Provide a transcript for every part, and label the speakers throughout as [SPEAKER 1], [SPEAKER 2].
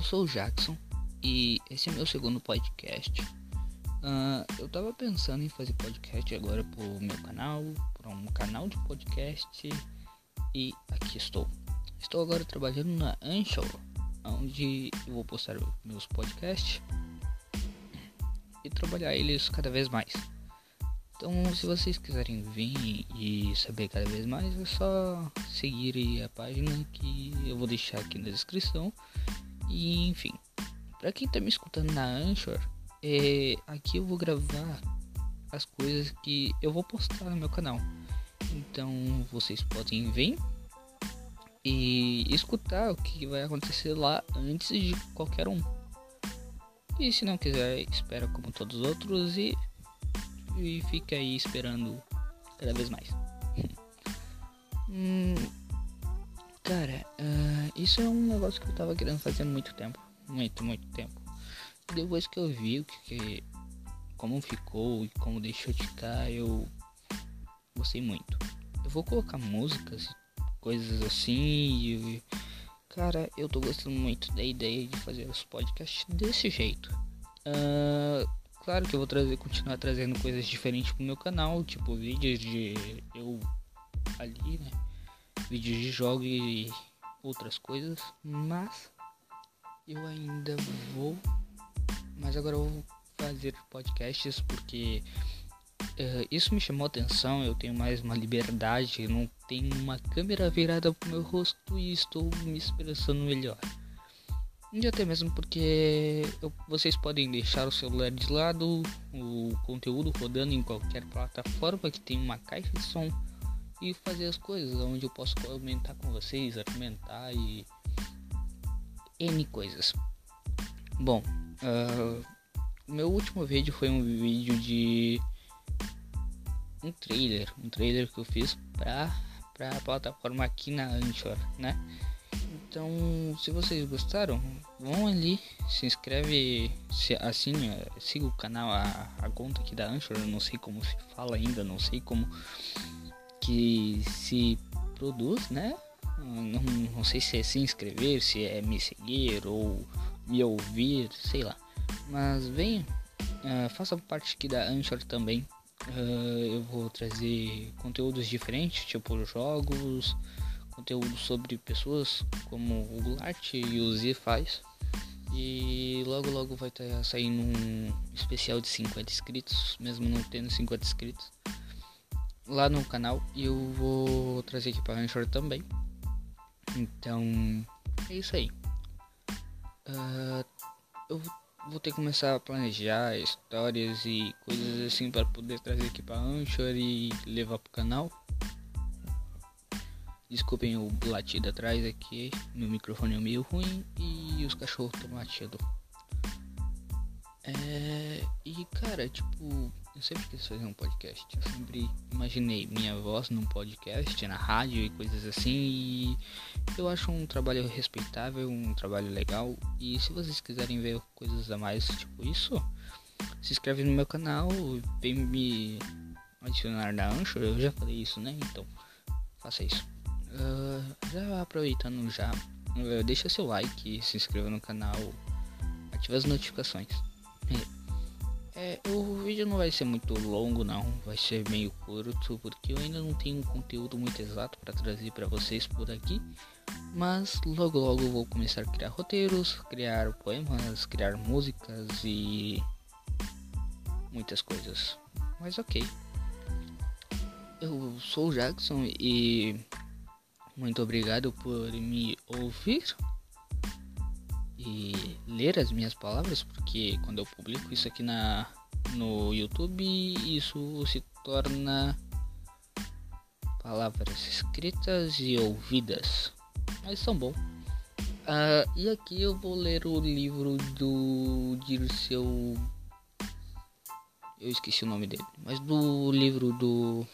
[SPEAKER 1] eu sou o Jackson e esse é meu segundo podcast. Uh, eu tava pensando em fazer podcast agora pro meu canal, para um canal de podcast e aqui estou. Estou agora trabalhando na Anchor, onde eu vou postar meus podcasts e trabalhar eles cada vez mais. Então, se vocês quiserem vir e saber cada vez mais, é só seguir a página que eu vou deixar aqui na descrição. E enfim, para quem tá me escutando na Anchor, é, aqui eu vou gravar as coisas que eu vou postar no meu canal. Então, vocês podem vir e escutar o que vai acontecer lá antes de qualquer um. E se não quiser, espera como todos os outros e e fica aí esperando cada vez mais. hum, cara, uh, isso é um negócio que eu tava querendo fazer há muito tempo. Muito, muito tempo. Depois que eu vi que, que como ficou e como deixou de ficar, eu gostei muito. Eu vou colocar músicas, coisas assim e cara, eu tô gostando muito da ideia de fazer os podcasts desse jeito. Uh, Claro que eu vou trazer, continuar trazendo coisas diferentes pro meu canal, tipo vídeos de eu ali, né? Vídeos de jogos e outras coisas, mas eu ainda vou, mas agora eu vou fazer podcasts porque uh, isso me chamou atenção. Eu tenho mais uma liberdade, não tenho uma câmera virada pro meu rosto e estou me expressando melhor. E até mesmo porque eu, vocês podem deixar o celular de lado, o conteúdo rodando em qualquer plataforma que tem uma caixa de som e fazer as coisas onde eu posso comentar com vocês, argumentar e N coisas. Bom, uh, meu último vídeo foi um vídeo de um trailer, um trailer que eu fiz para para a plataforma aqui na Anchor, né? Então, se vocês gostaram, vão ali, se inscreve, se, assim, siga o canal, a, a conta aqui da Anchor, eu não sei como se fala ainda, não sei como que se produz, né? Não, não sei se é se inscrever, se é me seguir ou me ouvir, sei lá. Mas venha, uh, faça parte aqui da Anchor também. Uh, eu vou trazer conteúdos diferentes, tipo jogos, conteúdo sobre pessoas como o Goulart e o Z faz. E logo logo vai estar tá saindo um especial de 50 inscritos, mesmo não tendo 50 inscritos, lá no canal. E eu vou trazer aqui para também. Então é isso aí. Uh, eu vou ter que começar a planejar histórias e coisas assim para poder trazer aqui para Anchor e levar pro canal. Desculpem o latido atrás aqui, meu microfone é meio ruim e os cachorros estão latindo. É, e cara, tipo, eu sempre quis fazer um podcast. Eu sempre imaginei minha voz num podcast, na rádio e coisas assim. E eu acho um trabalho respeitável, um trabalho legal. E se vocês quiserem ver coisas a mais, tipo isso, se inscreve no meu canal, vem me adicionar na Anchor. Eu já falei isso, né? Então, faça isso. Uh, já aproveitando já, uh, deixa seu like, se inscreva no canal, ative as notificações. O vídeo não vai ser muito longo não, vai ser meio curto porque eu ainda não tenho um conteúdo muito exato para trazer para vocês por aqui. Mas logo logo vou começar a criar roteiros, criar poemas, criar músicas e muitas coisas. Mas ok. Eu sou o Jackson e muito obrigado por me ouvir e ler as minhas palavras, porque quando eu publico isso aqui na no YouTube, isso se torna palavras escritas e ouvidas. Mas são bom. Uh, e aqui eu vou ler o livro do Dirceu. Eu esqueci o nome dele, mas do livro do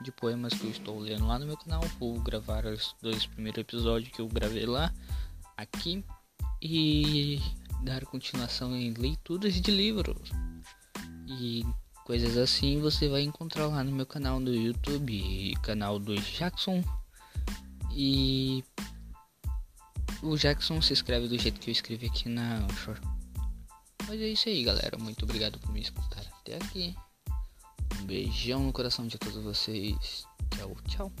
[SPEAKER 1] de poemas que eu estou lendo lá no meu canal. Vou gravar os dois primeiros episódios que eu gravei lá, aqui, e dar continuação em leituras de livros. E coisas assim você vai encontrar lá no meu canal do YouTube, canal do Jackson. E o Jackson se escreve do jeito que eu escrevi aqui na short. Mas é isso aí, galera. Muito obrigado por me escutar até aqui. Um beijão no coração de todos vocês. Tchau, tchau.